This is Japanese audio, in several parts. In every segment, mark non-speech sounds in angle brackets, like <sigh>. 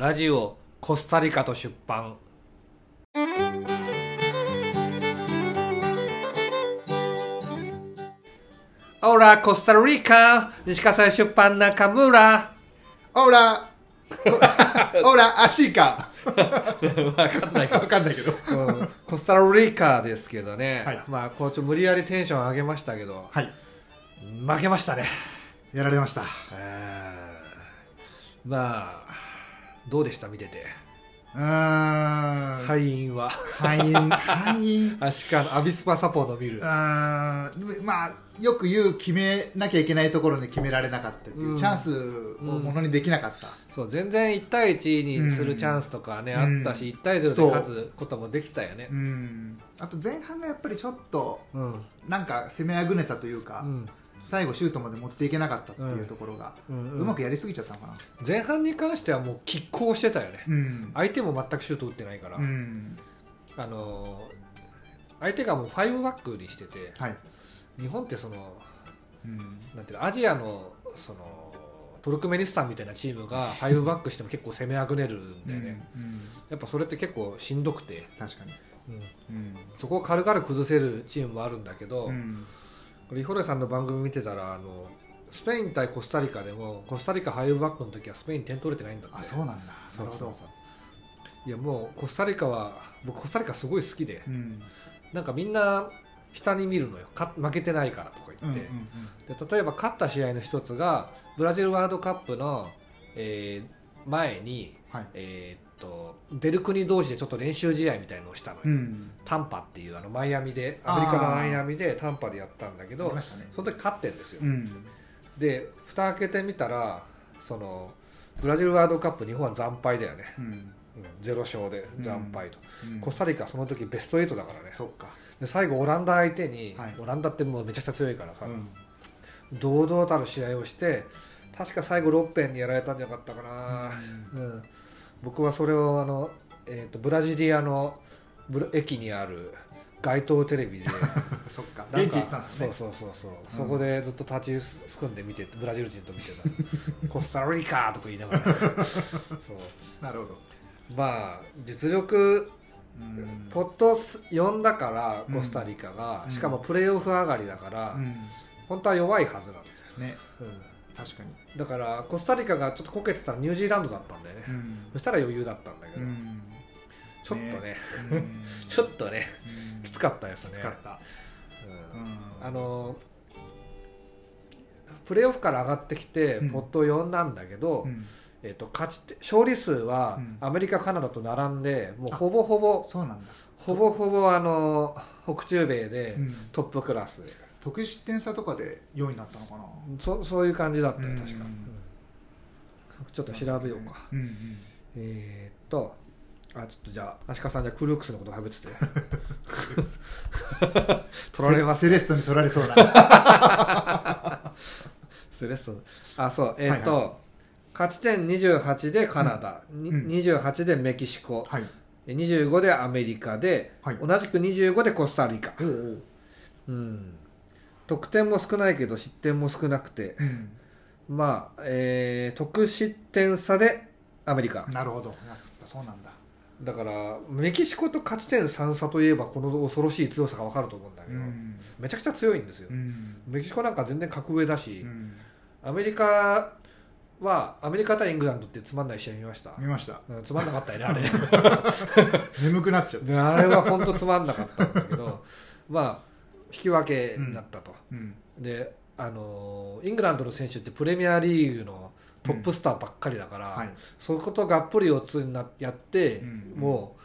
ラジオコスタリカと出版。オラコスタリカ西葛西出版中村。オーラオーラアシーカわかんないけど。わかんないけど。うん。コスタリカですけどね、はい。まあこうちょ無理やりテンション上げましたけど。はい。負けましたね。やられました。えー。まあどうでした？見てて。うーん。敗因は。敗因。敗因。アシカのアビスパサポの見る。うーん。まあよく言う決めなきゃいけないところに決められなかったっていう、うん。チャンスをものにできなかった、そう全然1対1にするチャンスとかね、うん。あったし1対0で勝つこともできたよね。うん。あと前半がやっぱりちょっとうんうん。なんか攻めあぐねたというか、うん最後シュートまで持っていけなかったっていうところが、ううん。まくやりすぎちゃったのかな。前半に関してはもう拮抗してたよね。うん、相手も全くシュート打ってないから、うん、あのー相手がもう5バックにしててはい、日本ってそのうん、なんていうのアジアのそのトルクメニスタンみたいなチームが5バックしても結構攻めあぐねるんだよね、うんうん。やっぱそれって結構しんどくて、確かに、うん。うん。そこを軽々崩せるチームもあるんだけど、うんこれイホレさんの番組見てたらあのスペイン対コスタリカでもコスタリカ5バックの時はスペイン点取れてないんだって。あそうなんだ。そうそうそう。いやもうコスタリカは僕コスタリカすごい好きでどうん。なんかみんな下に見るのよ。か負けてないからとか言って、で例えば勝った試合の一つがブラジルワールドカップの、えー前に、はい。えーっと出る国同士でちょっと練習試合みたいのをしたのよ、うん。タンパっていうあのマイアミでアメリカのマイアミでタンパでやったんだけどね。その時勝ってんですよ、うん。で蓋開けてみたらそのブラジルワールドカップ日本は惨敗だよね、うん。うん、0勝で惨敗と、うん。コスタリカはその時ベスト8だからね。そっか。で最後オランダ相手に、はい。オランダってもうめちゃくちゃ強いからさ、うん。堂々たる試合をして確か最後6辺にやられたんじゃなかったかな、うん僕はそれをあの、えー、とブラジリアの駅にある街頭テレビで <laughs> そっか。現地行ってたんですよね。そうそうそうそう、そこでずっと立ちすくんで見てブラジル人と見てた。<laughs> コスタリカとか言いながら、そう。なるほど。まあ実力うん。ポット4だからうん。コスタリカが、うん。しかもプレーオフ上がりだから、うん。本当は弱いはずなんですよ、ね。うん確かに。だからコスタリカがちょっとこけてたらニュージーランドだったんだよね、うん。そしたら余裕だったんだけど、うんちょっとね。<laughs> うん。ちょっとね。うん。きつかったですね。きつかった。あのプレーオフから上がってきてうん。ポット4なんだけど、うん。えっと勝ち勝利数はうん。アメリカ、カナダと並んでもうほぼほぼそうなんだ。ほぼほぼあの北中米でうん。トップクラス。で、得失点差とかで4位になったのかな？そそういう感じだったようん。確か、うん。ちょっと調べようか、うんうん。えーっとあちょっとじゃあ。足利さんじゃあクルークスのこと喋ってて。<laughs> 取られますセレッソに取られそうなス <laughs> レッソ。あそう。えーっと、はい勝ち点28でカナダ、にうん28でメキシコ。はい。25でアメリカで、はい。同じく25でコスタリカ、おう。うん、得点も少ないけど失点も少なくてうん。まあ、えー得失点差でアメリカ。なるほど。そうなんだ。だからメキシコと勝ち点3差といえばこの恐ろしい強さが分かると思うんだけど、うん。めちゃくちゃ強いんですよ、うん。メキシコなんか全然格上だし、うん。アメリカはアメリカ対イングランドってつまんない試合見ました、見ました。うんつまんなかったよねあれ。<laughs> 眠くなっちゃう。であれは本当つまんなかったんだけどまあ引き分けになったと、うん。であのーイングランドの選手ってプレミアリーグのトップスターばっかりだから、はい。そことがっぷり四つになやって、うん。も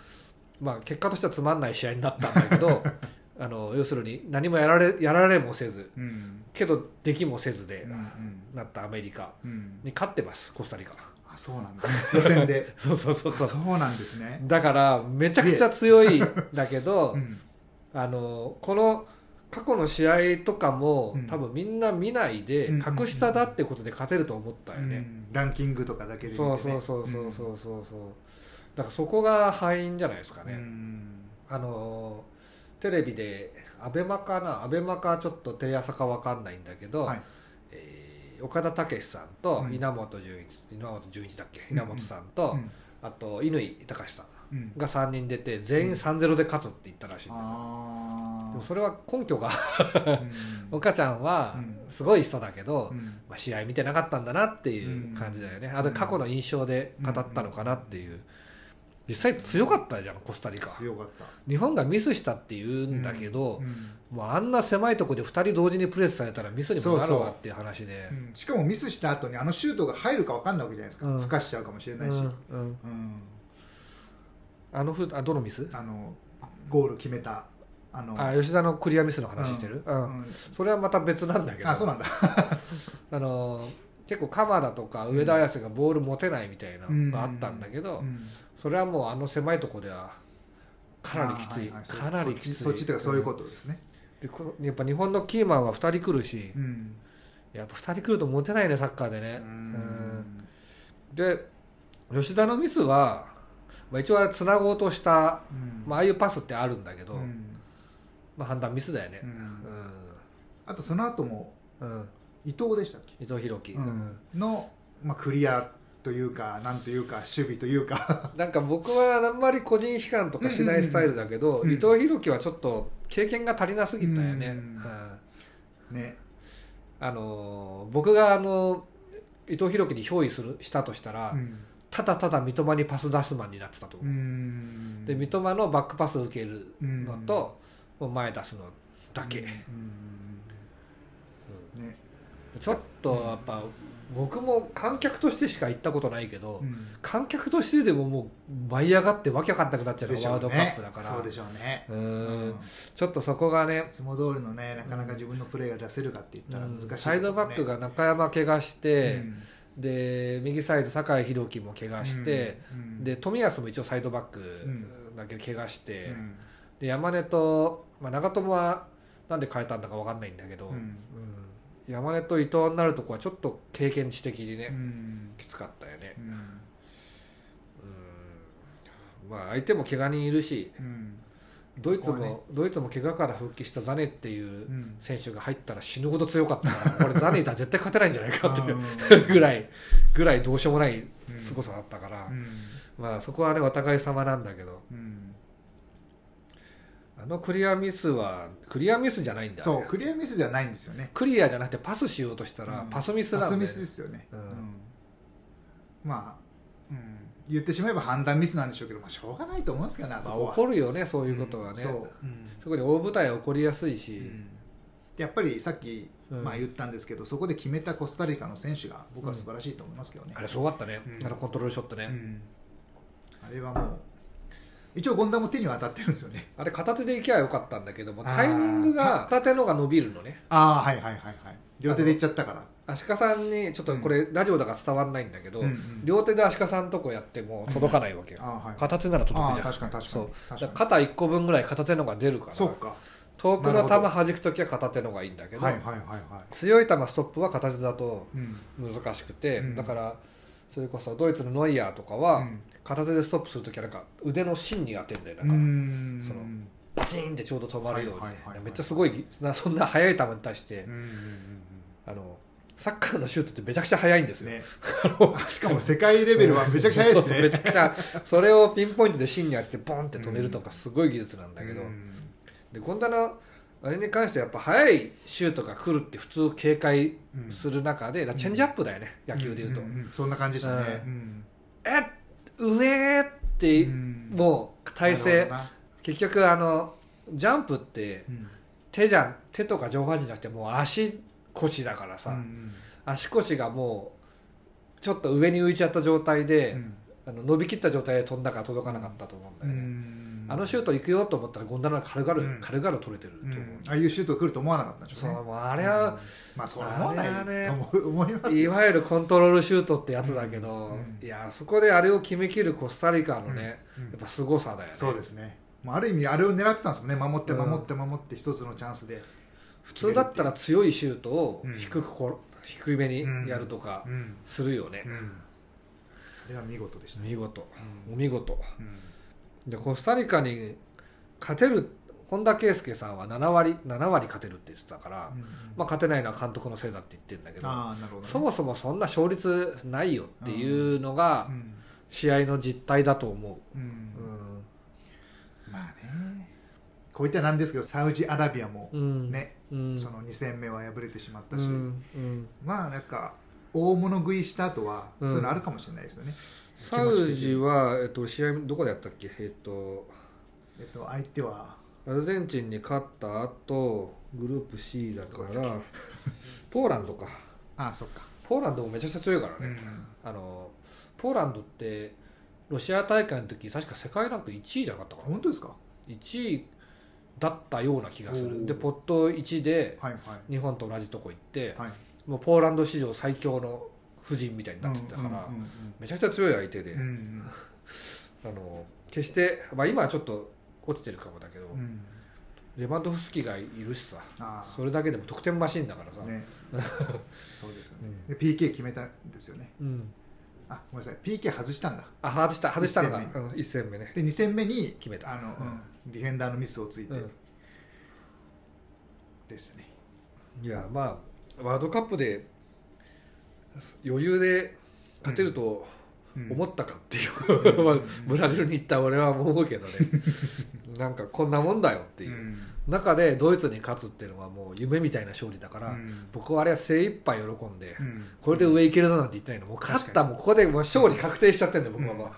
う、まあ、結果としてはつまんない試合になったんだけど <laughs> あの要するに何もやられやられもせずうん。けどできもせずでうんうん。なったアメリカうん。に勝ってますコスタリカ。あそうなんだ予選で。<laughs> そうそうそうそう。そうなんですね。だからめちゃくちゃ強いんだけど、うん。あのこの過去の試合とかも、うん。多分みんな見ないでうん格下だってことで勝てると思ったよね、うんランキングとかだけで見てね。そうそうそうそうそうそうそう。だからそこが敗因じゃないですかうね、ん。あのテレビでアベマかなアベマかちょっとテレ朝かわかんないんだけど、はい。えー岡田武史さんとうん。稲本潤一、稲本潤一だっけ？うん。稲本さんと、うん。あと乾隆さんが3人出て全員3-0で勝つって言ったらしいんですよ、あでもそれは根拠があ岡ちゃんはうん。すごい人だけど、うん。まあ、試合見てなかったんだなっていう感じだよね、あと過去の印象で語ったのかなっていう。実際強かったじゃんコスタリカ。強かった。日本がミスしたって言うんだけど、もうあんな狭いところで2人同時にプレスされたらミスにもなるわっていう話で。うん。しかもミスした後にあのシュートが入るか分かんないわけじゃないですか、うん。ふかしちゃうかもしれないし、うんうん。うんあのふあどのミス？あのゴール決めたあのあ吉田のクリアミスの話してる、うん。うん。それはまた別なんだけど。あそうなんだ。<laughs> あの結構鎌田とか上田綺世がボール持てないみたいなのがあったんだけど、うん。それはもうあの狭いところではかなりきつい,、あはいはい。かなりきつい。そっちそっていうかそういうことですね、でこやっぱ日本のキーマンは2人来るし、うん。やっぱ2人来ると持てないねサッカーでね、ううんん。で吉田のミスは、まあ、一応はつなごうとした、うん。まあああいうパスってあるんだけど、うん。まあ、判断ミスだよね。う、ん。うあとその後も伊藤でしたっけ、伊藤洋樹、うん。の、まあ、クリアというかなんというか守備というか。<laughs> なんか僕はあんまり個人批判とかしないスタイルだけど、うん。伊藤洋樹はちょっと経験が足りなすぎたよね、ね。あのー僕があの伊藤洋樹に憑依するしたとしたら、うんただただ三笘にパス出すマンになってたとう思う、ん。で三笘のバックパスを受けるうん。のと、もう前出すのだけ、ちょっとやっぱ僕も観客としてしか行ったことないけど、うん。観客としてでももう舞い上がってわけわかんなくなっちゃうのでしょうワールドカッねプだから。そうでしょうね。ううん。んちょっとそこがねいつも通りのねなかなか自分のプレーが出せるかって言ったら難しい、うん。サイドバックが中山怪我して、うんで右サイド酒井宏樹も怪我して、うんで冨安も一応サイドバックん。だけど怪我して、うん。で山根と、まあ、長友はなんで変えたんだか分かんないんだけど、うん。うん。山根と伊藤になるとこはちょっと経験値的にね、うん。きつかったよね、まあ相手も怪我人いるしうんドイツも、ね。ドイツも怪我から復帰したザネっていううん。選手が入ったら死ぬほど強かった。から、これザネいたら絶対勝てないんじゃないかっていううん <laughs> ぐらいぐらいどうしようもないうん。凄さだったから、うん。まあそこはねお互い様なんだけど。うん。あのクリアミスはクリアミスじゃないんだよそうクリアミスではないんですよね。クリアじゃなくてパスしようとしたらうん。パスミスなんだよね。パスミスですよね、うん。まあ、うん、言ってしまえば判断ミスなんでしょうけど、まあ、しょうがないと思いますけどねあそまあ、こるよねそういうことはね、そう、うん。特に大舞台は起こりやすいし、やっぱりさっき、うん。まあ、言ったんですけどそこで決めたコスタリカの選手が僕は素晴らしいと思いますけどね、あれすごかったね、うん。あのコントロールショットね、うん。あれはもう一応権田も手には当たってるんですよね。あれ片手でいけばよかったんだけどもタイミングが片手のが伸びるのね。ああはいはいはいはい。両手でいっちゃったから足利さんにちょっとこれラジオだから伝わんないんだけど、うんうん。両手で足利さんのとこやっても届かないわけよ、はい。片手なら届くじゃん確かに確かそう。に確かに。だから肩1個分ぐらい片手のが出るからそうか。遠くの球弾く時は片手のがいいんだけど、はいはいはいはい。強い球ストップは片手だとうん難しくて、うん。だからそれこそドイツのノイヤーとかは、うん。片手でストップする時はなんか腕の芯に当てんだよなんうか、ん。そのバチーンってちょうど止まるように、めっちゃすごいなそんな速い球に対して、うんうんうん。あのサッカーのシュートってめちゃくちゃ速いんですよ、うんねしかも世界レベルはめちゃくちゃ速いですね。そうそうめちゃくちゃそれをピンポイントで芯に当ててボンって止めるとかすごい技術なんだけど、うん。でのあれに関してはやっぱ速いシュートが来るって普通警戒する中で、だからチェンジアップだよね、野球でいうと、んんんそんな感じでしたね。ううん。え上って、うん。もう体な勢結局あのジャンプってうん。手じゃん手とか上半身じゃなくてもう足腰だからさ、うん足腰がもうちょっと上に浮いちゃった状態で、うん。あの伸びきった状態で飛んだから届かなかったと思うんだうよね、ん。あのシュート行くよと思ったらゴンダラ軽々、うん。軽々取れてるとう思う、ん。ああいうシュート来ると思わなかったんでしょうね。そうあれは、うん。まあそう思わないねと思いますよ。いわゆるコントロールシュートってやつだけど、うん。いやそこであれを決めきるコスタリカのね、うん。やっぱ凄さだよね。そうですね。ある意味あれを狙ってたんですもんね。守って守って守って一つのチャンスで普通だったら強いシュートをうん。低くこ、低めにやるとかうん。するよね、うん。あれは見事でした見事。うんお見事。うん。でコスタリカに勝てる本田圭佑さんは7割7割勝てるって言ってたから、まあ、勝てないのは監督のせいだって言ってるんだけどね。そもそもそんな勝率ないよっていうのが、うん。試合の実態だと思う。ん。う、うん。まあね。こういったなんですけどサウジアラビアもうんね、うんその2戦目は敗れてしまったし、まあなんか大物食いした後はうん。そういうのあるかもしれないですよね、サウジは、えっと、試合どこでやったっけ？えっと。えっと、相手は？アルゼンチンに勝った後グループ C だからポーランドか。ああそっか、ポーランドもめちゃくちゃ強いからね、うんあのポーランドってロシア大会の時確か世界ランク1位じゃなかったかな。本当ですか？1位だったような気がする。でポット1ではいはい。日本と同じとこ行って、はい。もうポーランド史上最強の布陣みたいになってたから、うんうんうんめちゃくちゃ強い相手で、うんうん。<laughs> あの決して、まあ、今はちょっと落ちてるかもだけど、うん。レバンドフスキがいるしさそれだけでも得点マシンだからさ、ね。<laughs> そうですよね、うで PK 決めたんですよね。うん、あごめんなさい。PK 外したんだ。あ外した外したのが一戦うん1戦目ね。で2戦目に決めた。あの、うんディフェンダーのミスをついて、うん。でしたね。いやまあワールドカップで余裕で勝てると思ったかっていう、<laughs> まあブラジルに行った俺は思うけどね。<laughs> なんかこんなもんだよっていう。う、ん。中でドイツに勝つっていうのはもう夢みたいな勝利だから、うん。僕はあれは精一杯喜んで、うん。これで上行けるぞなんて言ってないの。もう勝った。もうここでもう勝利確定しちゃってるんで僕はも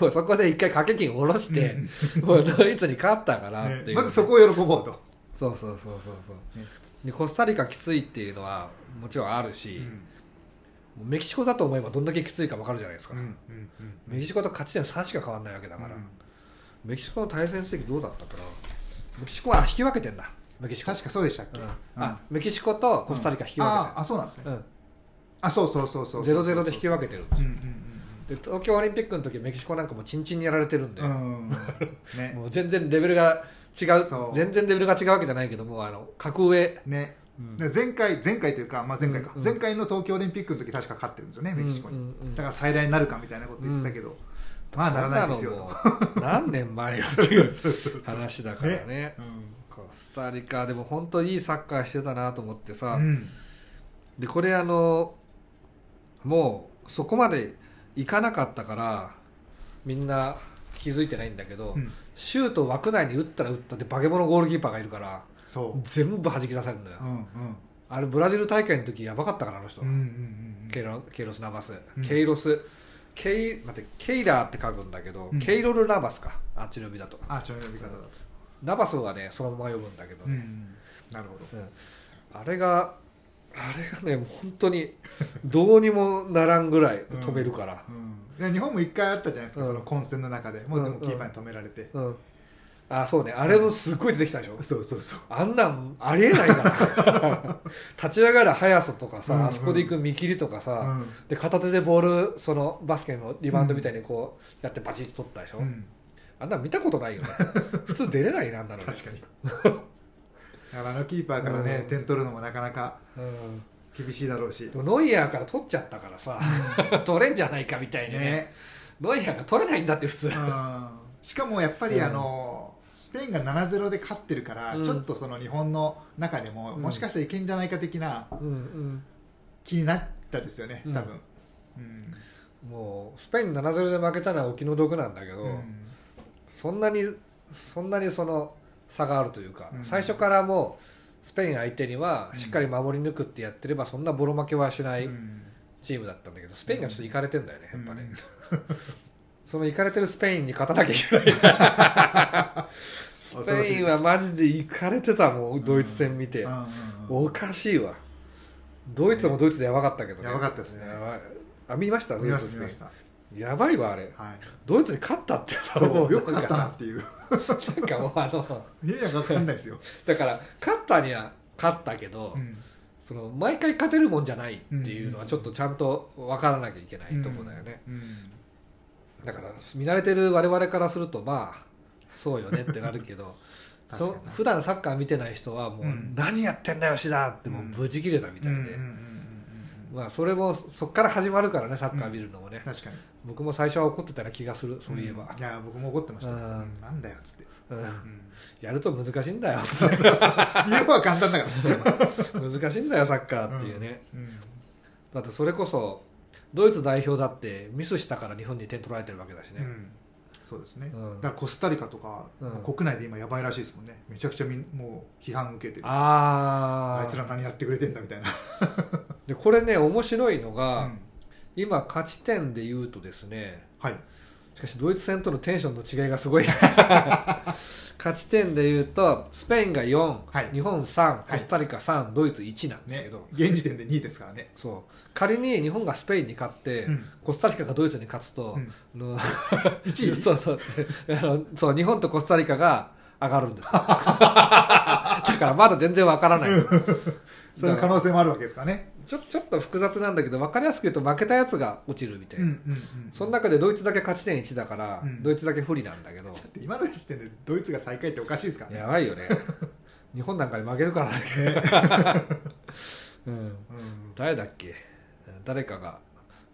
う, <laughs> もうそこで一回掛け金下ろして、もうドイツに勝ったからっていう、ね。まずそこを喜ぼうと、そうそうそうそうそう、ね。でコスタリカきついっていうのはもちろんあるし、もうメキシコだと思えばどんだけきついか分かるじゃないですか、うんうんメキシコと勝ち点3しか変わらないわけだから、メキシコの対戦成績どうだったかな。メキシコはあ引き分けてんだ。メキシコ。確かそうでしたっけ、うん。うん。あメキシコとコスタリカ引き分ああそうなんですね、あそうそうそうそうう。ん、ゼロゼロで引き分けてるんですよ。うんうんで東京オリンピックの時メキシコなんかもチンチンにやられてるんで、うんうんね <laughs> もう全然レベルが違う全然レベルが違うわけじゃないけどもあの格上、ね。うんで前回前回というか、まあ、前回か、うん前回の東京オリンピックの時確か勝ってるんですよねメキシコに、うん。うんうんだから再来になるかみたいなこと言ってたけど、まあならないですよそんなのもう何年前よってという <laughs> 話だからね。コスタリカでも本当いいサッカーしてたなと思ってさ、うん。でこれあのもうそこまでいかなかったからみんな気づいてないんだけど、うん。シュート枠内に打ったら打ったって化け物ゴールキーパーがいるから全部弾き出されるんだよ、うんうん。あれブラジル大会の時やばかったからあの人、うんうんうん。ケイロケイロス・ナバス、うん。ケイロス。ケイ待ってケイラーって書くんだけど、うん。ケイロル・ナバスか。あっちの呼びだと。あちょい呼び方だと、ナバスはねそのまま呼ぶんだけどね、うん、なるほど。うんあれがあれがねもう本当にどうにもならんぐらい止めるから、うんいや日本も一回あったじゃないですか、うん。その混戦の中で。もうでもうん。キーパーに止められて、うんあそうね。あれもすっごい出てきたでしょ、そうそうそう。あんなんありえないから。<laughs> 立ち上がる速さとかさ、うんうん。あそこで行く見切りとかさ、うん。で片手でボールそのバスケのリバウンドみたいにこうやってバチッと取ったでしょ、うん。あんなん見たことないよね。<laughs> 普通出れないなんだろうね。確かに。だからあのキーパーからね、うん。点取るのもなかなかうん。厳しいだろうし。ノイヤーから取っちゃったからさ取れんじゃないかみたいにね。ね。ノイヤーが取れないんだって普通。うん。しかもやっぱりうん。あの、スペインが7-0で勝ってるから、うん。ちょっとその日本の中でも、うん。もしかしたらいけんじゃないか的な気になったですよねうん。多分、うん。もうスペイン7-0で負けたのはお気の毒なんだけど、うん。そんなにそんなにその差があるというか、うん。最初からもうスペイン相手にはしっかり守り抜くってやってればそんなボロ負けはしないうん。チームだったんだけどスペインがちょっといかれてんだよねやっぱね、うんそのいかれてるスペインに勝たなきゃいけない。<laughs> スペインはマジでいかれてたもんドイツ戦見て、おかしいわ。ドイツもドイツでやばかったけどね。やばかったですね。あ見ました？ドイツスペイン。やばいわあれ。はい。ドイツに勝ったってさそう。よく勝ったななんっていう。かもうあのいやいや分かんないですよ、だから勝ったには勝ったけど、うん。その毎回勝てるもんじゃないっていうのはちょっとちゃんと分からなきゃいけないところだよね、うんだから見慣れてる我々からするとまあそうよねってなるけど <laughs> そ普段サッカー見てない人はもう、うん。何やってんだよ志田ってもうブチ切れたみたいで、うんうんうんうんうん。まあそれもそっから始まるからねサッカー見るのもね、確かに。僕も最初は怒ってたような気がするそういえば、ん。いや僕も怒ってました、うん。うんなんだよっつって、うん。うん。やると難しいんだよ。<laughs> 言うは簡単だから。<laughs> 難しいんだよサッカーっていうね、うん。だってそれこそドイツ代表だってミスしたから日本に点取られてるわけだしね、うん。そうですね、うん。だからコスタリカとか、国内で今やばいらしいですもんね。めちゃくちゃみんもう批判受けてる。あああいつら何やってくれてんだみたいな、でこれね面白いのが、うん。今勝ち点で言うとですねはいしかしドイツ戦とのテンションの違いがすごい。<laughs> 勝ち点で言うとスペインが4、はい。日本3コスタリカ3、ドイツ1なんですねけど、現時点で2位ですからね、そう。仮に日本がスペインに勝って、うん。コスタリカがドイツに勝つと、うん。あの <laughs> 1位？そうそう。あのそう日本とコスタリカが上がるんですよ。<laughs> だからまだ全然わからない。そういう可能性もあるわけですからねちょちょっと複雑なんだけど分かりやすく言うと負けたやつが落ちるみたいな、うんうんうんその中でドイツだけ勝ち点1だから、うん。ドイツだけ不利なんだけど、今の時点でドイツが最下位っておかしいですからねやばいよね。<laughs> 日本なんかに負けるからね、うん、うん。誰だっけ？誰かが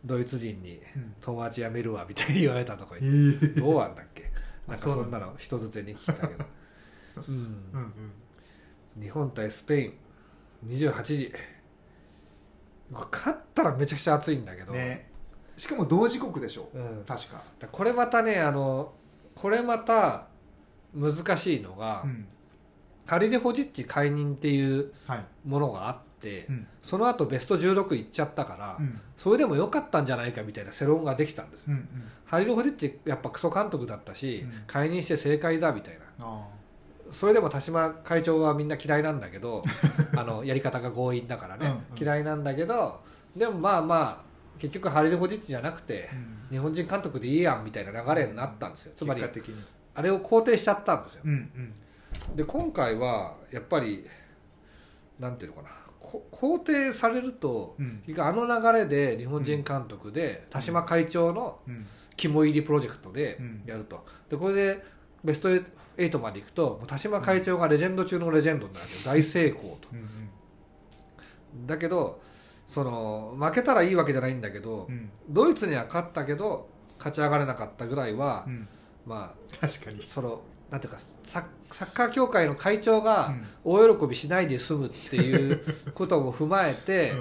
ドイツ人にうん友達辞めるわみたいに言われたとかえ言って。ーどうなんだっけ？<laughs> あなんかそんなの人づてに聞いたけど、<laughs> うん。うんうん。日本対スペイン。28時勝ったらめちゃくちゃ熱いんだけど、ね。しかも同時刻でしょ。うん、確か、だこれまたねあのこれまた難しいのが、うん。ハリル・ホジッチ解任っていうはい。ものがあって、うん。その後ベスト16いっちゃったから、うん。それでも良かったんじゃないかみたいな世論ができたんですよ、うんうん。ハリル・ホジッチやっぱクソ監督だったし、うん。解任して正解だみたいな。あそれでも田島会長はみんな嫌いなんだけど <laughs> あのやり方が強引だからね、うんうん。嫌いなんだけどでもまあまあ結局ハリル・ホジッチじゃなくてー、うん。日本人監督でいいやんみたいな流れになったんですよ。つまり結果的に。あれを肯定しちゃったんですよ。うんうん。で今回はやっぱりなんていうのかな。こ肯定されるとうん。あの流れで日本人監督で田島会長のうん。肝入りプロジェクトでうん。やると。でこれでベスト8までいくともう田島会長がレジェンド中のレジェンドになる。わけど大成功と。うんだけどその負けたらいいわけじゃないんだけどうん。ドイツには勝ったけど勝ち上がれなかったぐらいはうん。ま確かに。あそのなんていうかササッカー協会の会長が、うん。大喜びしないで済むっていうことも踏まえて、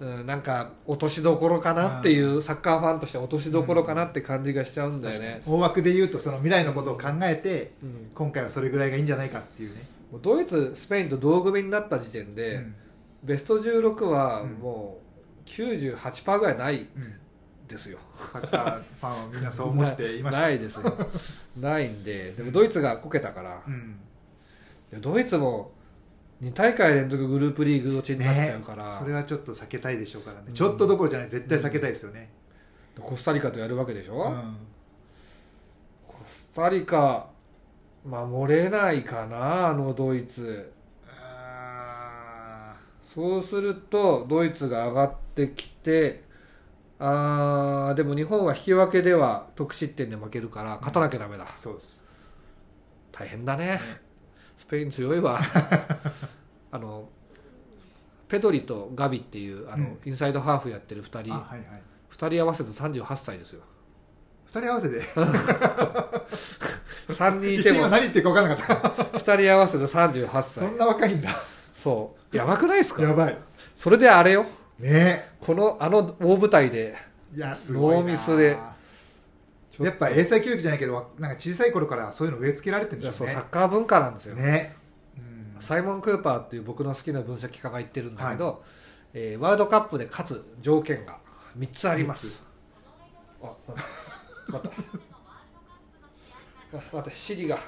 うんなんか落としどころかなっていうサッカーファンとしては落としどころかなって感じがしちゃうんだよね、大枠で言うとその未来のことを考えてうん。今回はそれぐらいがいいんじゃないかっていうね、もうドイツスペインと同組になった時点で、うん。ベスト16はうんもう98%ぐらいないうん。ですよ。サッカーファンはみんなそう思っていましたなないですよ。ないんで。でもドイツがこけたから、ドイツも2大会連続グループリーグ落ちになっちゃうから、それはちょっと避けたいでしょうからね、うん。ちょっとどころじゃない。絶対避けたいですよね、コスタリカとやるわけでしょ、うん。コスタリカ守れないかなあのドイツ。あそうするとドイツが上がってきてあーでも日本は引き分けでは得失点で負けるから勝たなきゃダメだ、ーそうです。大変だね。スペイン強いわ <laughs> あのペドリとガビっていうあの、うん。インサイドハーフやってる2人。あはいはい。2人合わせて38歳ですよ。二人合わせて？<laughs> 3人い一ても今何言ってるか分からなかっ2人合わせて38たそ歳。んな若いんだ。そう。やばくないですか？やばい。それであれよ。ね。このあの大舞台でいやすごいな。ノーミスで。やっぱ英才教育じゃないけどわなんか小さい頃からそういうの植え付けられてるんでしょうね。サッカー文化なんですよ、ね、うんサイモン・クーパーっていう僕の好きな分析家が言ってるんだけど、えーワールドカップで勝つ条件が3つあります。あまたあ待って <laughs> シリが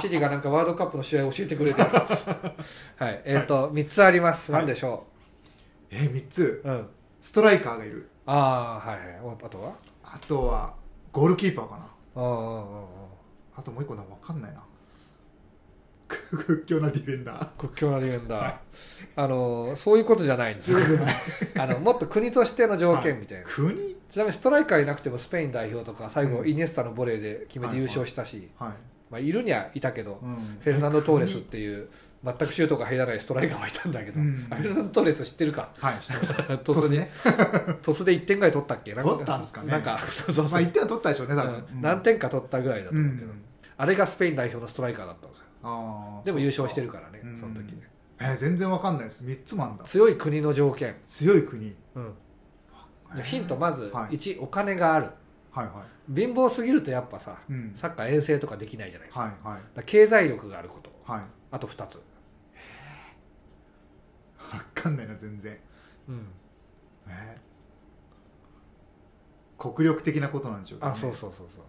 シリがなんかワールドカップの試合を教えてくれてる。<laughs> はいえっ、と3つあります、はい。何でしょえ3つ？ううん。ストライカーがいる。ああはいはい。あとは？あとはゴールキーパーかな。あああああともう一個な分かんないな屈強なディフェンダー。屈強なディフェンダー、あのそういうことじゃないんです。よあのもっと国としての条件みたいな、国？ちなみにストライカーいなくてもスペイン代表とか最後うん。イニエスタのボレーで決めて優勝したし、はい、まあ、いるにはいたけど、うん。フェルナンド・トーレスっていう全くシュートが入らないストライカーがいたんだけど、うん。あフェルナンド・トーレス知ってるか？はい知ってます。<laughs> トスにね。トスで1点ぐらい取ったっけ？なんか。取ったんすかね。なんかそうそうまあそう、1点は取ったでしょうね多分、うん。何点か取ったぐらいだとう思うけど、ん。あれがスペイン代表のストライカーだったんですよあーでも優勝してるるからねうん。その時ね。えー全然分かんないです。3つもあんだ。強い国の条件、強い国。うん、じゃあヒントまずはい。1、お金がある。はいは貧乏すぎるとやっぱさいうん。サッカー遠征とかできないじゃないですか,、はいはい。経済力があること。はい。あと2つ、分かんないな全然。うん、え国力的なことなんでしょうけどね。あそうそうそうそう。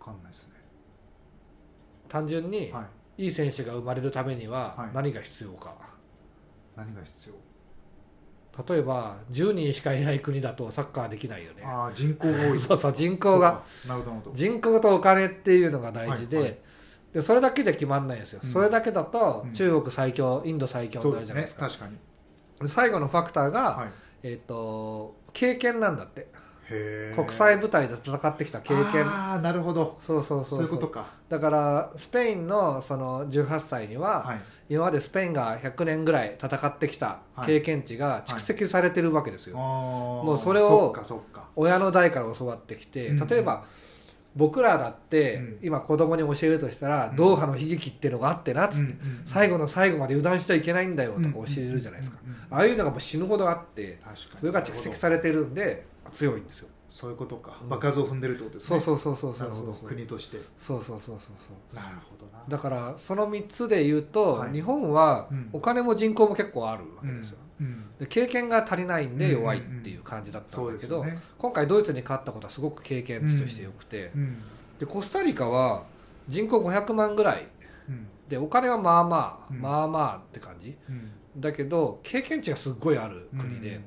分かんないですね単純にはい。いい選手が生まれるためにははい。何が必要か、何が必要？例えば10人しかいない国だとサッカーできないよね。ああ人口が多い。<laughs> そうそう人口が。人口とお金っていうのが大事で,、はいはい。でそれだけで決まんないんですよ、うん。それだけだとうん。中国最強インド最強になるじゃないですか。確かに。で最後のファクターが、はい。えっと経験なんだって国際舞台で戦ってきた経験。ああなるほど。そうそうそそう。ういうことか。だからスペインのその18歳には、はい。今までスペインが100年ぐらい戦ってきた経験値が蓄積されてるわけですよ、ももうそれを親の代から教わってきてうん。例えば、僕らだって、うん。今子供に教えるとしたら、うん。ドーハの悲劇っていうのがあってなっつって、うんうん最後の最後まで油断しちゃいけないんだよとか教えるじゃないですか、うんうんうん。ああいうのがもう死ぬほどあって確かに。それが蓄積されてるんで強いんですよ。そういうことか。うん。爆発を踏んでるってことですね。そうそうそうそうそうなるほど。そう国として。そうそうそうそうそう。なるほどな。だからその3つで言うと、はい。日本はうん。お金も人口も結構あるわけですよ、うん。で経験が足りないんで弱いっていう感じだったそんだけど、ね。今回ドイツに勝ったことはすごく経験値としてよくて、うん。でコスタリカは人口500万ぐらい。うん。でお金はまあまあ、うん。まあまあって感じ。うん。だけど経験値がすっごいある国で、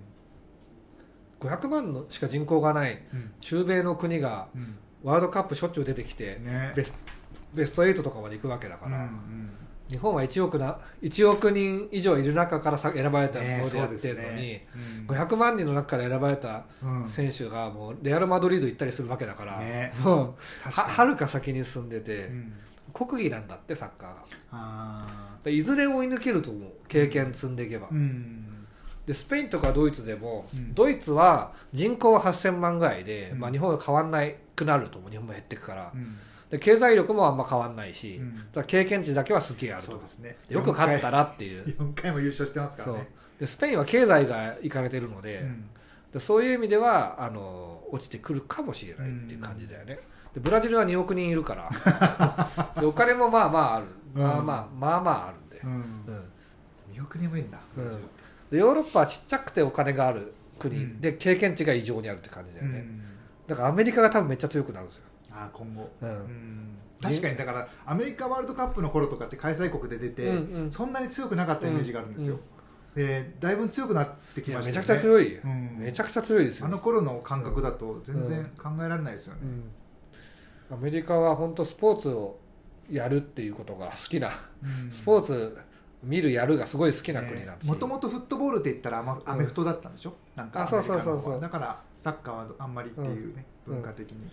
500万のしか人口がないうん。中米の国がうん。ワールドカップしょっちゅう出てきてね。ベスベスト8とかまで行くわけだから、うんうん。日本は1億な1億人以上いる中からさ選ばれたとこねろでやってるのに、そうですね。500万人の中から選ばれたうん。選手がもうレアル・マドリード行ったりするわけだから、ね。もうはるか先に進んでて、うん。国技なんだってサッカー。がいずれ追い抜けると思う経験積んでいけば、ーうんでスペインとかドイツでも、うん。ドイツは人口は8000万ぐらいで、うん。まあ、日本が変わんないくなると日本も減っていくから、うん。で経済力もあんま変わんないし、うん。だ経験値だけはすげえあると。そうですね。よく勝ったなっていう。4回も優勝してますからね。でスペインは経済がいかれてるので,、うん。でそういう意味ではあの落ちてくるかもしれないっていう感じだよね、でブラジルは2億人いるから。<laughs> でお金もまあまあある、うん。まあまあまあまああるんで,、うん。うん。2億人もいいんだうんでヨーロッパはちっちゃくてお金がある国、うん。で経験値が異常にあるって感じだよね、うん。だからアメリカが多分めっちゃ強くなるんですよ、あー今後。うん。うん。確かにだからアメリカワールドカップの頃とかって開催国で出て、うんうん。そんなに強くなかったイメージがあるんですよ、でだいぶ強くなってきましたよね。ゃくちゃ強い、うん。めちゃくちゃ強いですよ。あの頃の感覚だと全然考えられないですよね、うん、アメリカは本当スポーツをやるっていうことが好きな、うん。スポーツ見るやるがすごい好きな国なんですよ。もともとフットボールって言ったらアメフトだったんでしょ、なんかあそうそうそうそう。だからサッカーはあんまりっていうね、うん。文化的に、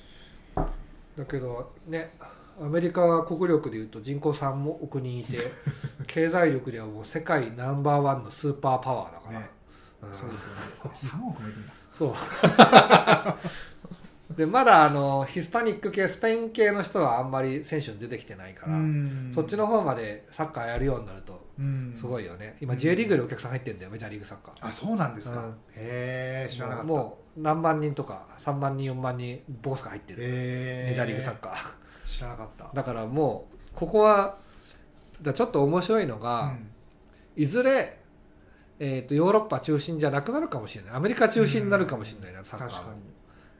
だけどねアメリカは国力でいうと人口3億人いて <laughs> 経済力ではもう世界ナンバーワンのスーパーパワーだから、ね。うん。そうですよね。3億もいるんだ。そう。<laughs> でまだあのヒスパニック系スペイン系の人はあんまり選手に出てきてないから、うん。そっちの方までサッカーやるようになるとうんすごいよね、今うん。J リーグでお客さん入ってんだよメジャーリーグサッカー。あそうなんですか、うん。へえ知らなかった。もう何万人とか3万人4万人ボスが入ってる、へメジャーリーグサッカー。知らなかった。<laughs> だからもうここはだちょっと面白いのが、いずれ、えー、とヨーロッパ中心じゃなくなるかもしれない。アメリカ中心になるかもしれないな、サッカーは。確かに。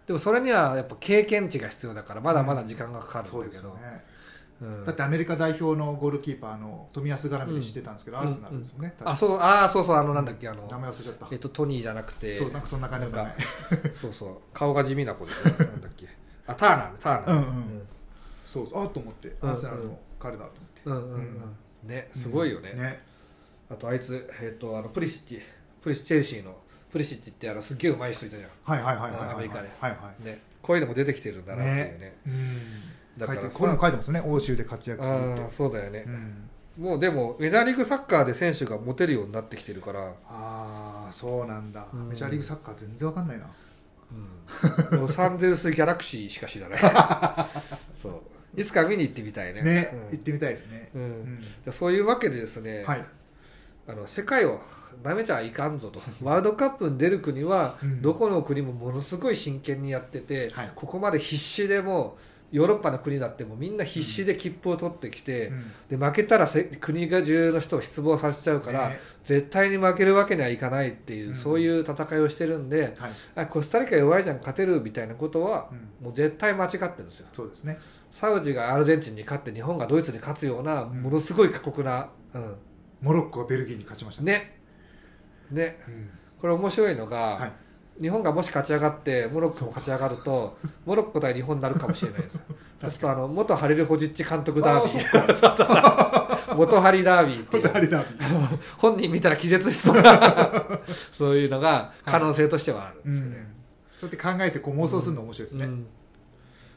でもそれにはやっぱ経験値が必要だからまだまだ時間がかかるんだけど、ですよねうん。だってアメリカ代表のゴールキーパーの富安絡みで知ってたんですけど、うん。アーセナルですもん。ね、あそうあーそうそうあのなんだっけあの、名前忘れちゃった、えっとトニーじゃなくて。そうなんかそんな感じの名前。そうそう。顔が地味な子でなんだっけ。<laughs> あターナーねターナー。そうそう。あと思って、うんアーセナルの彼だと思って、ねすごいよね、ね。あとあいつ、えっとあのプリシッチ。プリシッチチェルシーのプリシッチってあのすっげえうまい人いたじゃはいはいはいはいはいアメリカで。はいはんねこういうのも出てきてるんだなっていうね。いうんだから書いてこれも書いてますね。欧州で活躍するってそうだよね。う、ん。もうでもメジャーリーグサッカーで選手がモテるようになってきてるから、ああそうなんだ、うん。メジャーリーグサッカー全然わかんないな。うん、ロサンゼルス・ギャラクシーしか知らない。<laughs> そう。いつか見に行ってみたいね。ね、うん。行ってみたいですね、うん。うん。じゃあそういうわけでですね、はい。あの世界をなめちゃいかんぞと。ワールドカップに出る国はうん。どこの国もものすごい真剣にやってて、はい。ここまで必死でもうヨーロッパの国だってもうみんな必死で切符を取ってきて、うん。で負けたらせ国が中の人を失望させちゃうから、ね。絶対に負けるわけにはいかないっていう、うん。そういう戦いをしてるんではい。あコスタリカ弱いじゃん勝てるみたいなことはうん。もう絶対間違ってるんですよ。そうですね。サウジがアルゼンチンに勝って日本がドイツに勝つようなうん。ものすごい過酷な、うん。モロッコはベルギーに勝ちましたね。ね。ね。うん。これ面白いのが、はい日本がもし勝ち上がってモロッコも勝ち上がるとモロッコ対日本になるかもしれないですよ。<laughs> そうするとあの元ハリル・ホジッチ監督ダービー。<laughs> 元ハリダービーって本人見たら気絶しそうな <laughs> そういうのが可能性としてはあるんうですよね、ん。そうやって考えてこう妄想するの面白いですね、うん。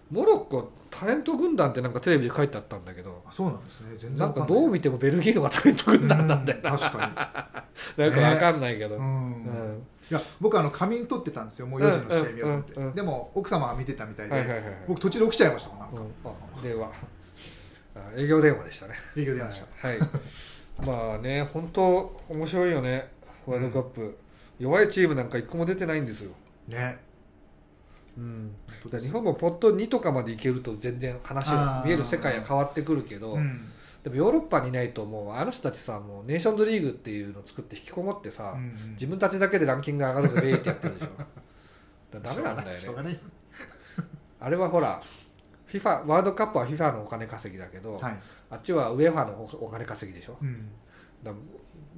モロッコタレント軍団ってなんかテレビで書いてあったんだけどあそうなんですね。全然なんかどう見てもベルギーのがタレント軍団なんだよな、うん確か <laughs> なんかわかんないけど、に、ううん。んいや僕あの仮眠取ってたんですよ。もう4時の試合見ようと思って、でも奥様が見てたみたいで、はいはいはいはい。僕途中で起きちゃいましたもんなんか。電話。あ営業電話でしたね。営業出ました、はい、はい。まあね本当面白いよね。ワールドカップ、弱いチームなんか一個も出てないんですよ、ね。うん、日本もポット2とかまでいけると全然話が見える世界が変わってくるけど、うんでもヨーロッパにいないともうあの人たちさもうネーションズリーグっていうのを作って引きこもってさ、うん自分たちだけでランキング上がるぞベイってやってるでしょ。だからダメなんだよね。あれはほら FIFA ワールドカップは FIFA のお金稼ぎだけど、はい、あっちはウェファのお金稼ぎでしょ。うん。だ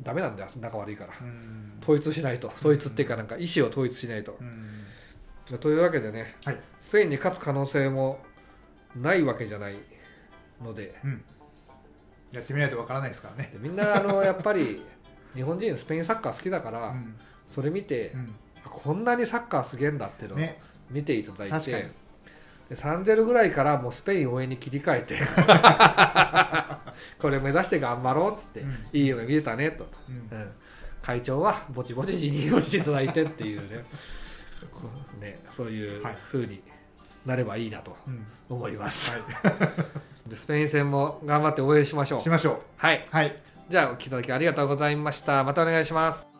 ダメなんだよ仲悪いから。うん。統一しないと。統一っていうかなんか意思を統一しないと、うん。というわけでねはい。スペインに勝つ可能性もないわけじゃないのでうんやってみないとわからないですからね。でみんなあの <laughs> やっぱり日本人スペインサッカー好きだから、うん。それ見て、うん。こんなにサッカーすげえんだっていうのをね。見ていただい確かに。て、で3-0ぐらいからもうスペイン応援に切り替えて <laughs> これ目指して頑張ろうっつって、うん。いい夢見れたねと、会長はぼちぼち辞任をしていただいてっていうね。ねそういうはい。風になればいいなとうん。思います、はでスペイン戦も頑張って応援しましょう。いしましょう。はい。はい。じゃあお聞きいただきありがとうございました。またお願いします